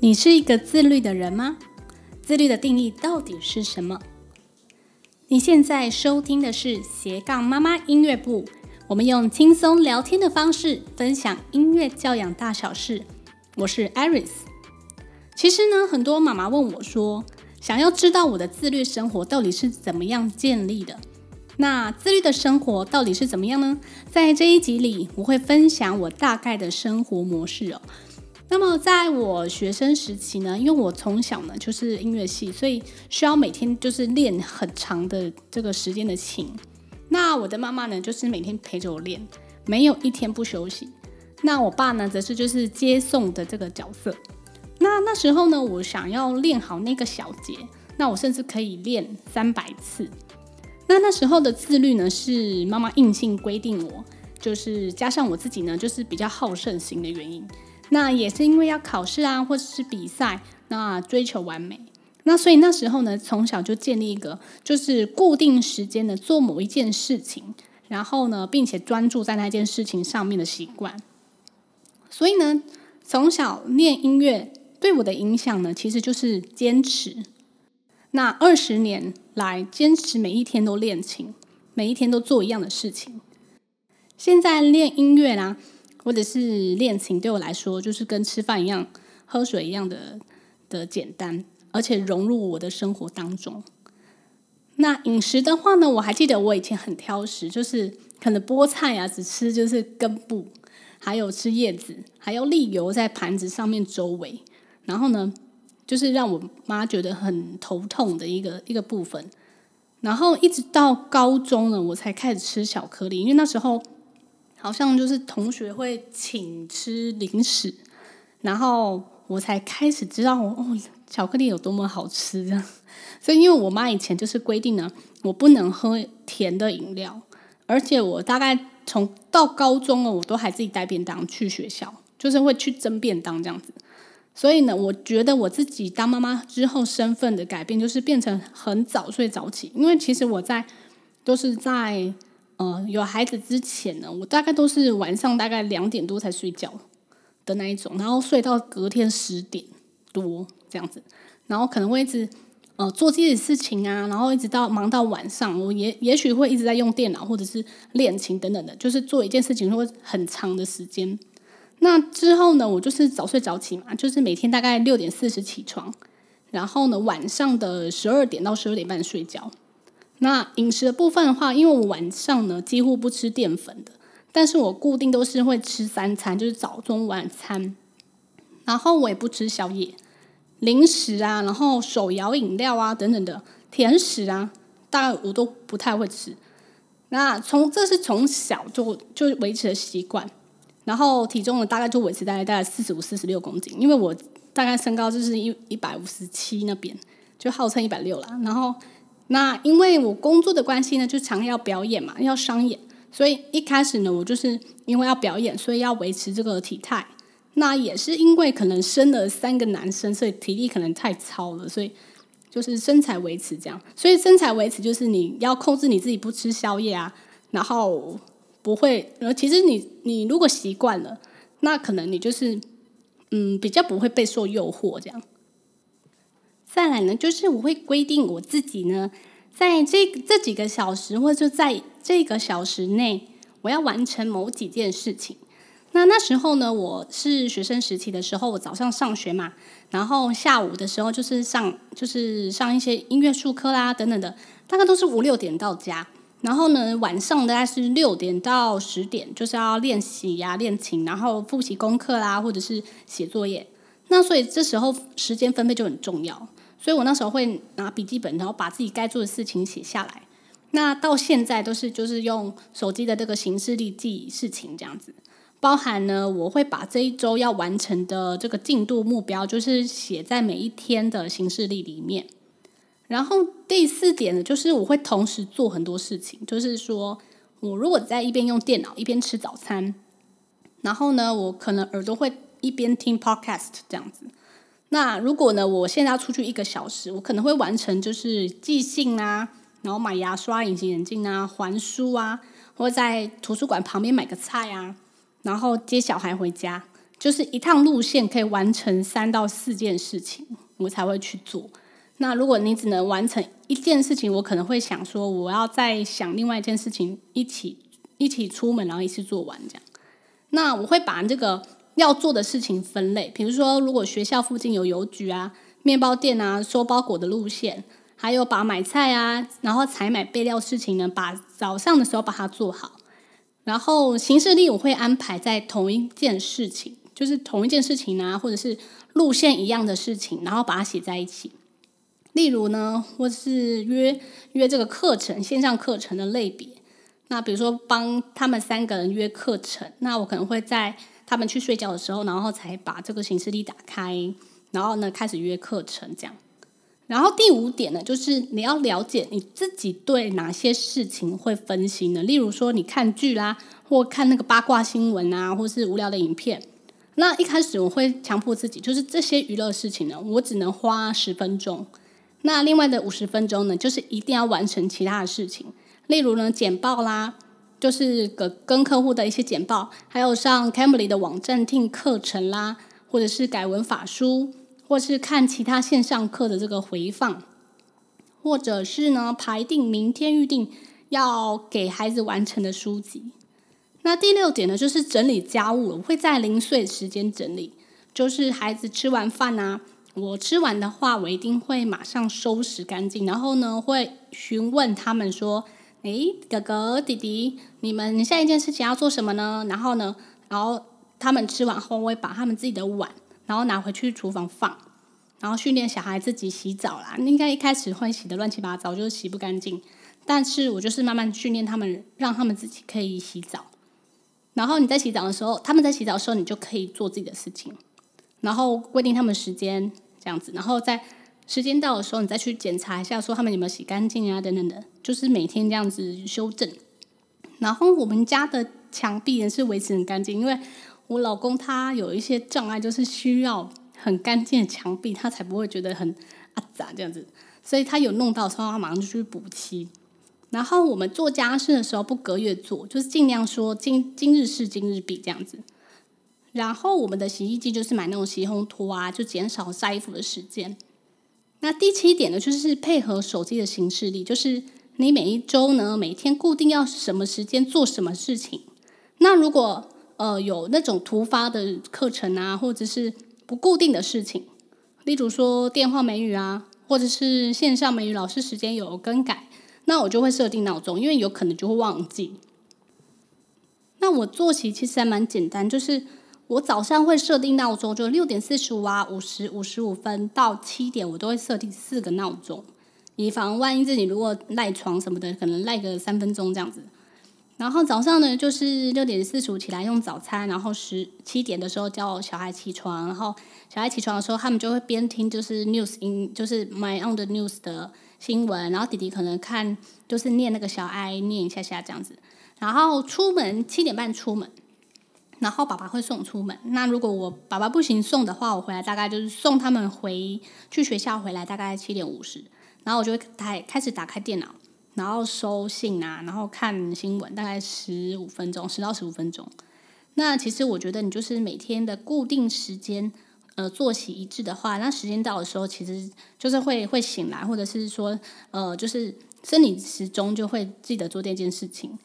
你是一个自律的人吗？自律的定义到底是什么？你现在收听的是斜杠妈妈音乐部，我们用轻松聊天的方式分享音乐教养大小事。我是 Iris。其实呢，很多妈妈问我说，想要知道我的自律生活到底是怎么样建立的？那自律的生活到底是怎么样呢？在这一集里，我会分享我大概的生活模式哦。那么，在我学生时期呢，因为我从小呢就是音乐系，所以需要每天就是练很长的这个时间的琴。那我的妈妈呢，就是每天陪着我练，没有一天不休息。那我爸呢，则是就是接送的这个角色。那那时候呢，我想要练好那个小节，那我甚至可以练三百次。那那时候的自律呢，是妈妈硬性规定我，就是加上我自己呢，就是比较好胜型的原因。那也是因为要考试啊，或者是比赛，那追求完美，那所以那时候呢，从小就建立一个就是固定时间的做某一件事情，然后呢，并且专注在那件事情上面的习惯。所以呢，从小练音乐对我的影响呢，其实就是坚持。那二十年来，坚持每一天都练琴，每一天都做一样的事情。现在练音乐啦。或者是练琴，对我来说就是跟吃饭一样、喝水一样的的简单，而且融入我的生活当中。那饮食的话呢，我还记得我以前很挑食，就是可能菠菜啊只吃就是根部，还有吃叶子，还要沥油在盘子上面周围，然后呢，就是让我妈觉得很头痛的一个一个部分。然后一直到高中呢，我才开始吃巧克力，因为那时候。好像就是同学会请吃零食，然后我才开始知道哦，巧克力有多么好吃这样。所以，因为我妈以前就是规定呢，我不能喝甜的饮料，而且我大概从到高中了，我都还自己带便当去学校，就是会去蒸便当这样子。所以呢，我觉得我自己当妈妈之后身份的改变，就是变成很早睡早起，因为其实我在都是在。呃，有孩子之前呢，我大概都是晚上大概两点多才睡觉的那一种，然后睡到隔天十点多这样子，然后可能会一直呃做这些事情啊，然后一直到忙到晚上，我也也许会一直在用电脑或者是练琴等等的，就是做一件事情会很长的时间。那之后呢，我就是早睡早起嘛，就是每天大概六点四十起床，然后呢晚上的十二点到十二点半睡觉。那饮食的部分的话，因为我晚上呢几乎不吃淀粉的，但是我固定都是会吃三餐，就是早中晚餐，然后我也不吃宵夜、零食啊，然后手摇饮料啊等等的甜食啊，大概我都不太会吃。那从这是从小就就维持的习惯，然后体重呢大概就维持在大概四十五、四十六公斤，因为我大概身高就是一一百五十七那边，就号称一百六啦，然后。那因为我工作的关系呢，就常要表演嘛，要商演，所以一开始呢，我就是因为要表演，所以要维持这个体态。那也是因为可能生了三个男生，所以体力可能太操了，所以就是身材维持这样。所以身材维持就是你要控制你自己不吃宵夜啊，然后不会，呃，其实你你如果习惯了，那可能你就是嗯比较不会备受诱惑这样。再来呢，就是我会规定我自己呢，在这这几个小时，或者就在这个小时内，我要完成某几件事情。那那时候呢，我是学生时期的时候，我早上上学嘛，然后下午的时候就是上就是上一些音乐术科啦等等的，大概都是五六点到家。然后呢，晚上大概是六点到十点，就是要练习呀、练琴，然后复习功课啦，或者是写作业。那所以这时候时间分配就很重要。所以我那时候会拿笔记本，然后把自己该做的事情写下来。那到现在都是就是用手机的这个行事历记事情这样子。包含呢，我会把这一周要完成的这个进度目标，就是写在每一天的行事历里面。然后第四点呢，就是我会同时做很多事情，就是说我如果在一边用电脑一边吃早餐，然后呢，我可能耳朵会一边听 podcast 这样子。那如果呢，我现在要出去一个小时，我可能会完成就是寄信啊，然后买牙刷、隐形眼镜啊、还书啊，或在图书馆旁边买个菜啊，然后接小孩回家，就是一趟路线可以完成三到四件事情，我才会去做。那如果你只能完成一件事情，我可能会想说，我要再想另外一件事情，一起一起出门，然后一次做完这样。那我会把这个要做的事情分类，比如说，如果学校附近有邮局啊、面包店啊、收包裹的路线，还有把买菜啊，然后采买备料事情呢，把早上的时候把它做好。然后行事历我会安排在同一件事情。就是同一件事情啊，或者是路线一样的事情，然后把它写在一起。例如呢，或是约约这个课程，线上课程的类别。那比如说帮他们三个人约课程，那我可能会在他们去睡觉的时候，然后才把这个行事历打开，然后呢开始约课程这样。然后第五点呢，就是你要了解你自己对哪些事情会分心呢？例如说你看剧啦，或看那个八卦新闻啊，或是无聊的影片。那一开始我会强迫自己，就是这些娱乐事情呢，我只能花十分钟。那另外的五十分钟呢，就是一定要完成其他的事情，例如呢，简报啦，就是跟跟客户的一些简报，还有上 Cambly 的网站听课程啦，或者是改文法书，或是看其他线上课的这个回放，或者是呢，排定明天预定要给孩子完成的书籍。那第六点呢，就是整理家务，我会在零碎时间整理，就是孩子吃完饭啊，我吃完的话，我一定会马上收拾干净，然后呢，会询问他们说：“诶，哥哥弟弟，你们下一件事情要做什么呢？”然后呢，然后他们吃完后，我会把他们自己的碗，然后拿回去厨房放，然后训练小孩自己洗澡啦。应该一开始会洗得乱七八糟，就是洗不干净，但是我就是慢慢训练他们，让他们自己可以洗澡。然后你在洗澡的时候，他们在洗澡的时候，你就可以做自己的事情。然后规定他们时间这样子，然后再时间到的时候，你再去检查一下，说他们有没有洗干净啊，等等的，就是每天这样子修正。然后我们家的墙壁也是维持很干净，因为我老公他有一些障碍，就是需要很干净的墙壁，他才不会觉得很阿杂这样子。所以他有弄到的时候，他马上就去补漆。然后我们做家事的时候不隔月做，就是尽量说今今日事今日毕这样子。然后我们的洗衣机就是买那种洗烘拖啊，就减少晒衣服的时间。那第七点呢，就是配合手机的行事历，就是你每一周呢，每天固定要什么时间做什么事情。那如果呃有那种突发的课程啊，或者是不固定的事情，例如说电话美语啊，或者是线上美语老师时间有更改。那我就会设定闹钟，因为有可能就会忘记。那我作息其实还蛮简单，就是我早上会设定闹钟，就六点四十五啊、五十五十五分到七点，我都会设定四个闹钟，以防万一自己如果赖床什么的，可能赖个三分钟这样子。然后早上呢，就是六点四十五起来用早餐，然后十七点的时候叫小孩起床，然后小孩起床的时候，他们就会边听就是 news in 就是 my on the news 的。新闻，然后弟弟可能看就是念那个小哀念一下下这样子，然后出门七点半出门，然后爸爸会送出门。那如果我爸爸不行送的话，我回来大概就是送他们回去学校回来大概七点五十，然后我就会开开始打开电脑，然后收信啊，然后看新闻，大概十五分钟，十到十五分钟。那其实我觉得你就是每天的固定时间。呃，作息一致的话，那时间到的时候，其实就是会会醒来，或者是说，呃，就是生理时钟就会记得做这件事情。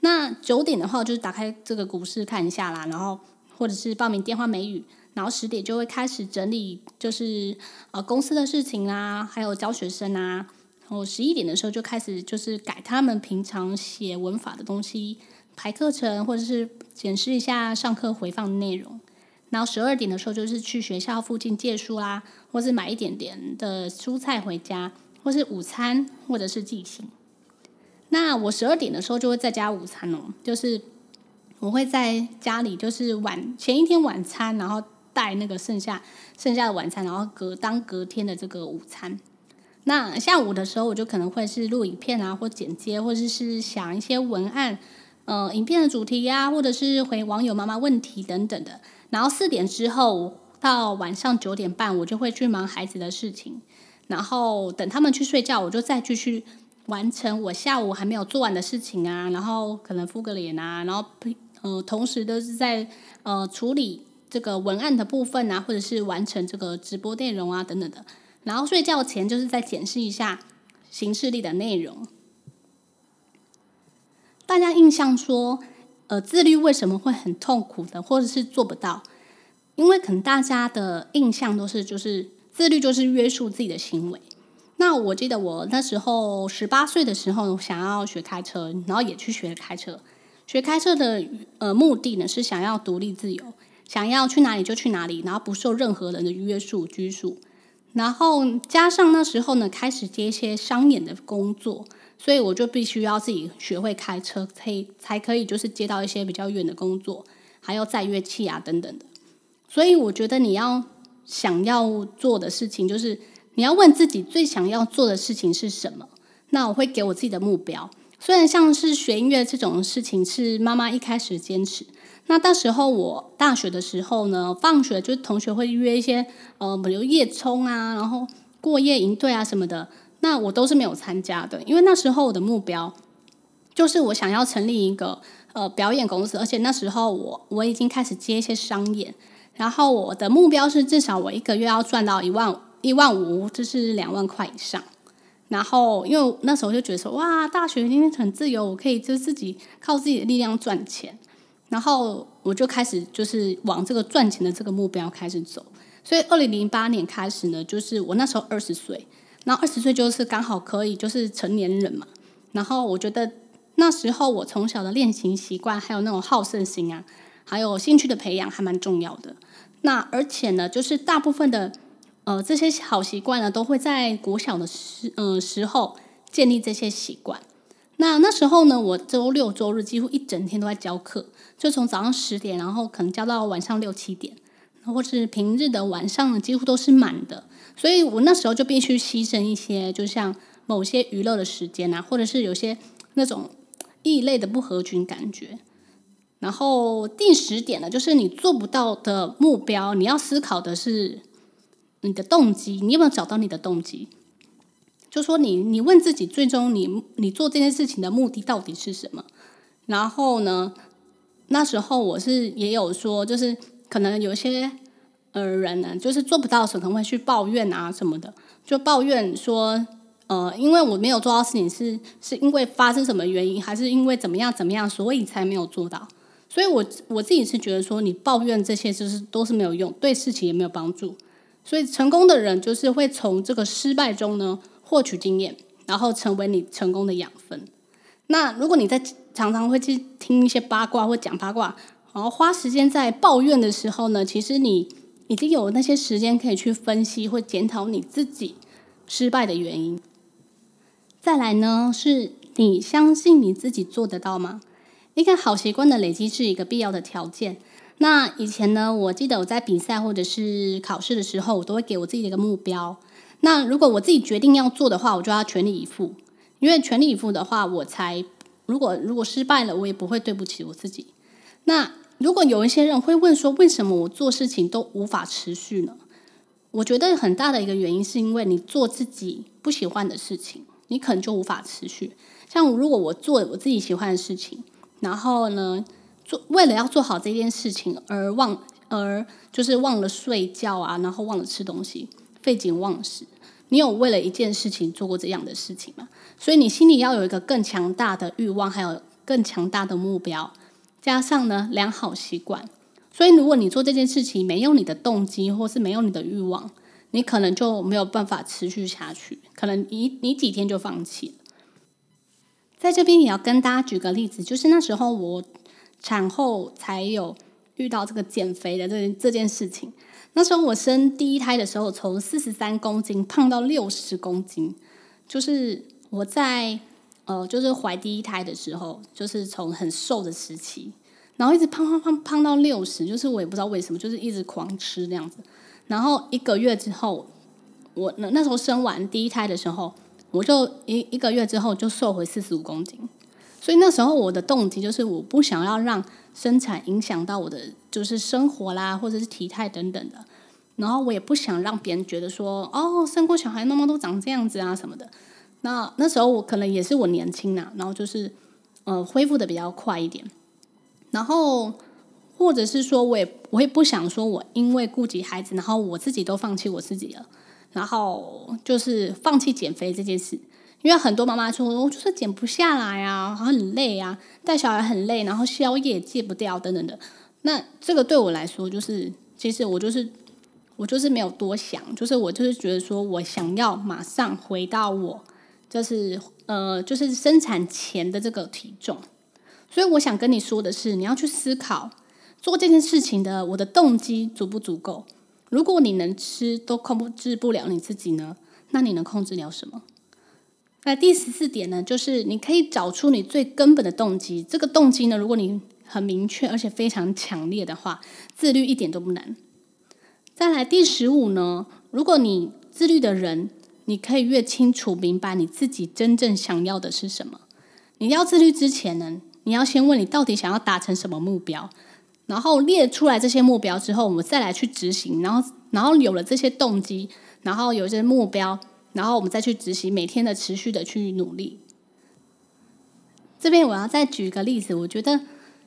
那九点的话，就是打开这个股市看一下啦，然后或者是报名电话美语，然后十点就会开始整理，就是呃公司的事情啦，还有教学生啊，然后十一点的时候就开始就是改他们平常写文法的东西，排课程，或者是检视一下上课回放的内容。然后十二点的时候，就是去学校附近借书啦，或是买一点点的蔬菜回家，或是午餐，或者是寄信。那我十二点的时候就会在家午餐哦，就是我会在家里，就是晚前一天晚餐，然后带那个剩下剩下的晚餐，然后隔当隔天的这个午餐。那下午的时候，我就可能会是录影片啊，或剪接，或者是想一些文案，呃，影片的主题呀、啊，或者是回网友妈妈问题等等的。然后四点之后到晚上九点半，我就会去忙孩子的事情。然后等他们去睡觉，我就再继续完成我下午还没有做完的事情啊。然后可能敷个脸啊，然后呃，同时都是在呃处理这个文案的部分啊，或者是完成这个直播内容啊等等的。然后睡觉前就是再检视一下行事历的内容。大家印象说，呃，自律为什么会很痛苦的，或者是做不到？因为可能大家的印象都是，就是自律就是约束自己的行为。那我记得我那时候十八岁的时候，想要学开车，然后也去学开车。学开车的呃目的呢，是想要独立自由，想要去哪里就去哪里，然后不受任何人的约束拘束。然后加上那时候呢，开始接一些商演的工作，所以我就必须要自己学会开车，可以才可以就是接到一些比较远的工作，还要载乐器啊等等的。所以我觉得你要想要做的事情，就是你要问自己最想要做的事情是什么。那我会给我自己的目标。虽然像是学音乐这种事情是妈妈一开始坚持，那到时候我大学的时候呢，放学就是同学会约一些呃，比如夜冲啊，然后过夜营队啊什么的，那我都是没有参加的，因为那时候我的目标就是我想要成立一个呃表演公司，而且那时候我我已经开始接一些商演，然后我的目标是至少我一个月要赚到一万一万五，就是两万块以上。然后，因为那时候就觉得说，哇，大学今天很自由，我可以就自己靠自己的力量赚钱。然后我就开始就是往这个赚钱的这个目标开始走。所以，二零零八年开始呢，就是我那时候二十岁，然后二十岁就是刚好可以就是成年人嘛。然后我觉得那时候我从小的练习习惯，还有那种好胜心啊，还有兴趣的培养，还蛮重要的。那而且呢，就是大部分的。呃，这些好习惯呢，都会在国小的时呃时候建立这些习惯。那那时候呢，我周六周日几乎一整天都在教课，就从早上十点，然后可能教到晚上六七点，或是平日的晚上呢，几乎都是满的。所以我那时候就必须牺牲一些，就像某些娱乐的时间啊，或者是有些那种异类的不合群感觉。然后第十点呢，就是你做不到的目标，你要思考的是。你的动机，你有没有找到你的动机？就说你，你问自己，最终你你做这件事情的目的到底是什么？然后呢，那时候我是也有说，就是可能有些呃人呢，就是做不到时候，可能会去抱怨啊什么的，就抱怨说，呃，因为我没有做到事情是，是是因为发生什么原因，还是因为怎么样怎么样，所以才没有做到。所以我我自己是觉得说，你抱怨这些就是都是没有用，对事情也没有帮助。所以成功的人就是会从这个失败中呢获取经验，然后成为你成功的养分。那如果你在常常会去听一些八卦或讲八卦，然后花时间在抱怨的时候呢，其实你已经有那些时间可以去分析或检讨你自己失败的原因。再来呢，是你相信你自己做得到吗？一个好习惯的累积是一个必要的条件。那以前呢，我记得我在比赛或者是考试的时候，我都会给我自己的一个目标。那如果我自己决定要做的话，我就要全力以赴。因为全力以赴的话，我才如果如果失败了，我也不会对不起我自己。那如果有一些人会问说，为什么我做事情都无法持续呢？我觉得很大的一个原因是因为你做自己不喜欢的事情，你可能就无法持续。像如果我做我自己喜欢的事情，然后呢，做为了要做好这件事情而忘，而就是忘了睡觉啊，然后忘了吃东西，废寝忘食。你有为了一件事情做过这样的事情吗？所以你心里要有一个更强大的欲望，还有更强大的目标，加上呢良好习惯。所以如果你做这件事情没有你的动机，或是没有你的欲望，你可能就没有办法持续下去，可能你你几天就放弃了。在这边也要跟大家举个例子，就是那时候我。产后才有遇到这个减肥的这这件事情。那时候我生第一胎的时候，从四十三公斤胖到六十公斤，就是我在呃，就是怀第一胎的时候，就是从很瘦的时期，然后一直胖胖胖胖到六十，就是我也不知道为什么，就是一直狂吃那样子。然后一个月之后，我那那时候生完第一胎的时候，我就一一个月之后就瘦回四十五公斤。所以那时候我的动机就是我不想要让生产影响到我的就是生活啦，或者是体态等等的。然后我也不想让别人觉得说哦，生过小孩那么都长这样子啊什么的。那那时候我可能也是我年轻呐，然后就是呃恢复的比较快一点。然后或者是说，我也我也不想说，我因为顾及孩子，然后我自己都放弃我自己了，然后就是放弃减肥这件事。因为很多妈妈说，我就是减不下来啊，很累啊，带小孩很累，然后宵夜戒不掉等等的。那这个对我来说，就是其实我就是我就是没有多想，就是我就是觉得说我想要马上回到我就是呃就是生产前的这个体重。所以我想跟你说的是，你要去思考做这件事情的我的动机足不足够。如果你能吃都控制不了你自己呢，那你能控制了什么？那第十四点呢，就是你可以找出你最根本的动机。这个动机呢，如果你很明确而且非常强烈的话，自律一点都不难。再来第十五呢，如果你自律的人，你可以越清楚明白你自己真正想要的是什么。你要自律之前呢，你要先问你到底想要达成什么目标，然后列出来这些目标之后，我们再来去执行。然后，然后有了这些动机，然后有一些目标。然后我们再去执行，每天的持续的去努力。这边我要再举一个例子，我觉得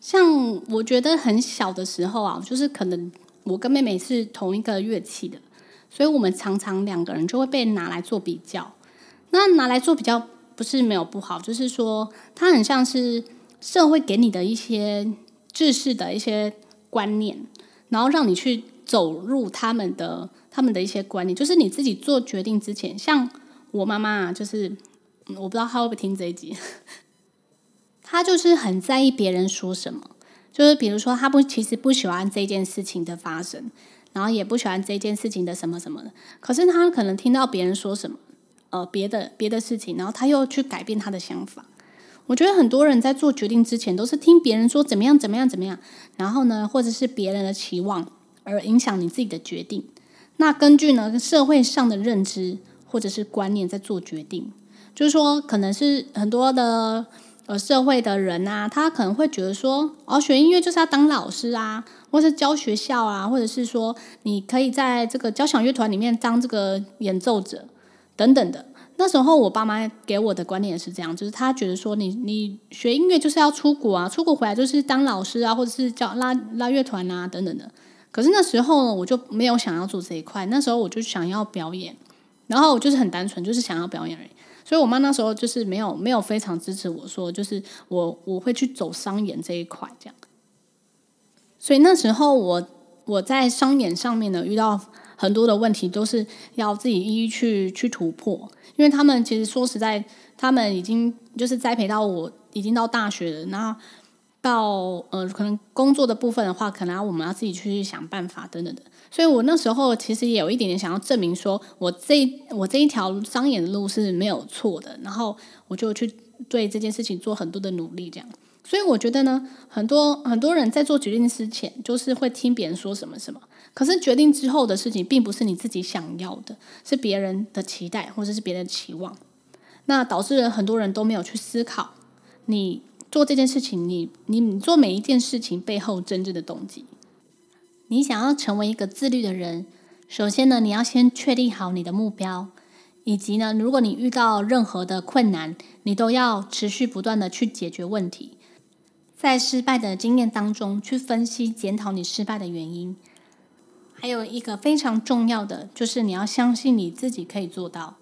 像我觉得很小的时候啊，就是可能我跟妹妹是同一个乐器的，所以我们常常两个人就会被拿来做比较。那拿来做比较不是没有不好，就是说它很像是社会给你的一些知识的一些观念，然后让你去走入他们的。他们的一些观念，就是你自己做决定之前，像我妈妈啊，就是我不知道她会不会听这一集，她就是很在意别人说什么，就是比如说她不其实不喜欢这件事情的发生，然后也不喜欢这件事情的什么什么的，可是她可能听到别人说什么，呃，别的别的事情，然后她又去改变她的想法。我觉得很多人在做决定之前，都是听别人说怎么样怎么样怎么样，然后呢，或者是别人的期望而影响你自己的决定。那根据呢社会上的认知或者是观念在做决定，就是说可能是很多的呃社会的人啊，他可能会觉得说，哦，学音乐就是要当老师啊，或是教学校啊，或者是说你可以在这个交响乐团里面当这个演奏者等等的。那时候我爸妈给我的观念也是这样，就是他觉得说你你学音乐就是要出国啊，出国回来就是当老师啊，或者是教拉拉乐团啊等等的。可是那时候呢，我就没有想要做这一块。那时候我就想要表演，然后我就是很单纯，就是想要表演而已。所以我妈那时候就是没有没有非常支持我说，就是我我会去走商演这一块这样。所以那时候我我在商演上面呢，遇到很多的问题，都是要自己一一去去突破。因为他们其实说实在，他们已经就是栽培到我已经到大学了，然后。到呃，可能工作的部分的话，可能我们要自己去想办法等等的。所以我那时候其实也有一点点想要证明说，我这我这一条商演的路是没有错的。然后我就去对这件事情做很多的努力，这样。所以我觉得呢，很多很多人在做决定之前，就是会听别人说什么什么。可是决定之后的事情，并不是你自己想要的，是别人的期待或者是别人的期望。那导致了很多人都没有去思考你。做这件事情，你你你做每一件事情背后真正的动机。你想要成为一个自律的人，首先呢，你要先确定好你的目标，以及呢，如果你遇到任何的困难，你都要持续不断的去解决问题，在失败的经验当中去分析检讨你失败的原因。还有一个非常重要的，就是你要相信你自己可以做到。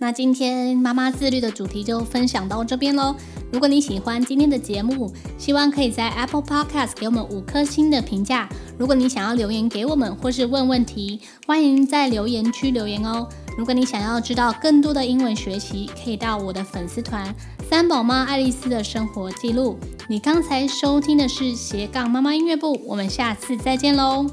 那今天妈妈自律的主题就分享到这边喽。如果你喜欢今天的节目，希望可以在 Apple Podcast 给我们五颗星的评价。如果你想要留言给我们，或是问问题，欢迎在留言区留言哦。如果你想要知道更多的英文学习，可以到我的粉丝团“三宝妈爱丽丝的生活记录”。你刚才收听的是斜杠妈妈音乐部，我们下次再见喽。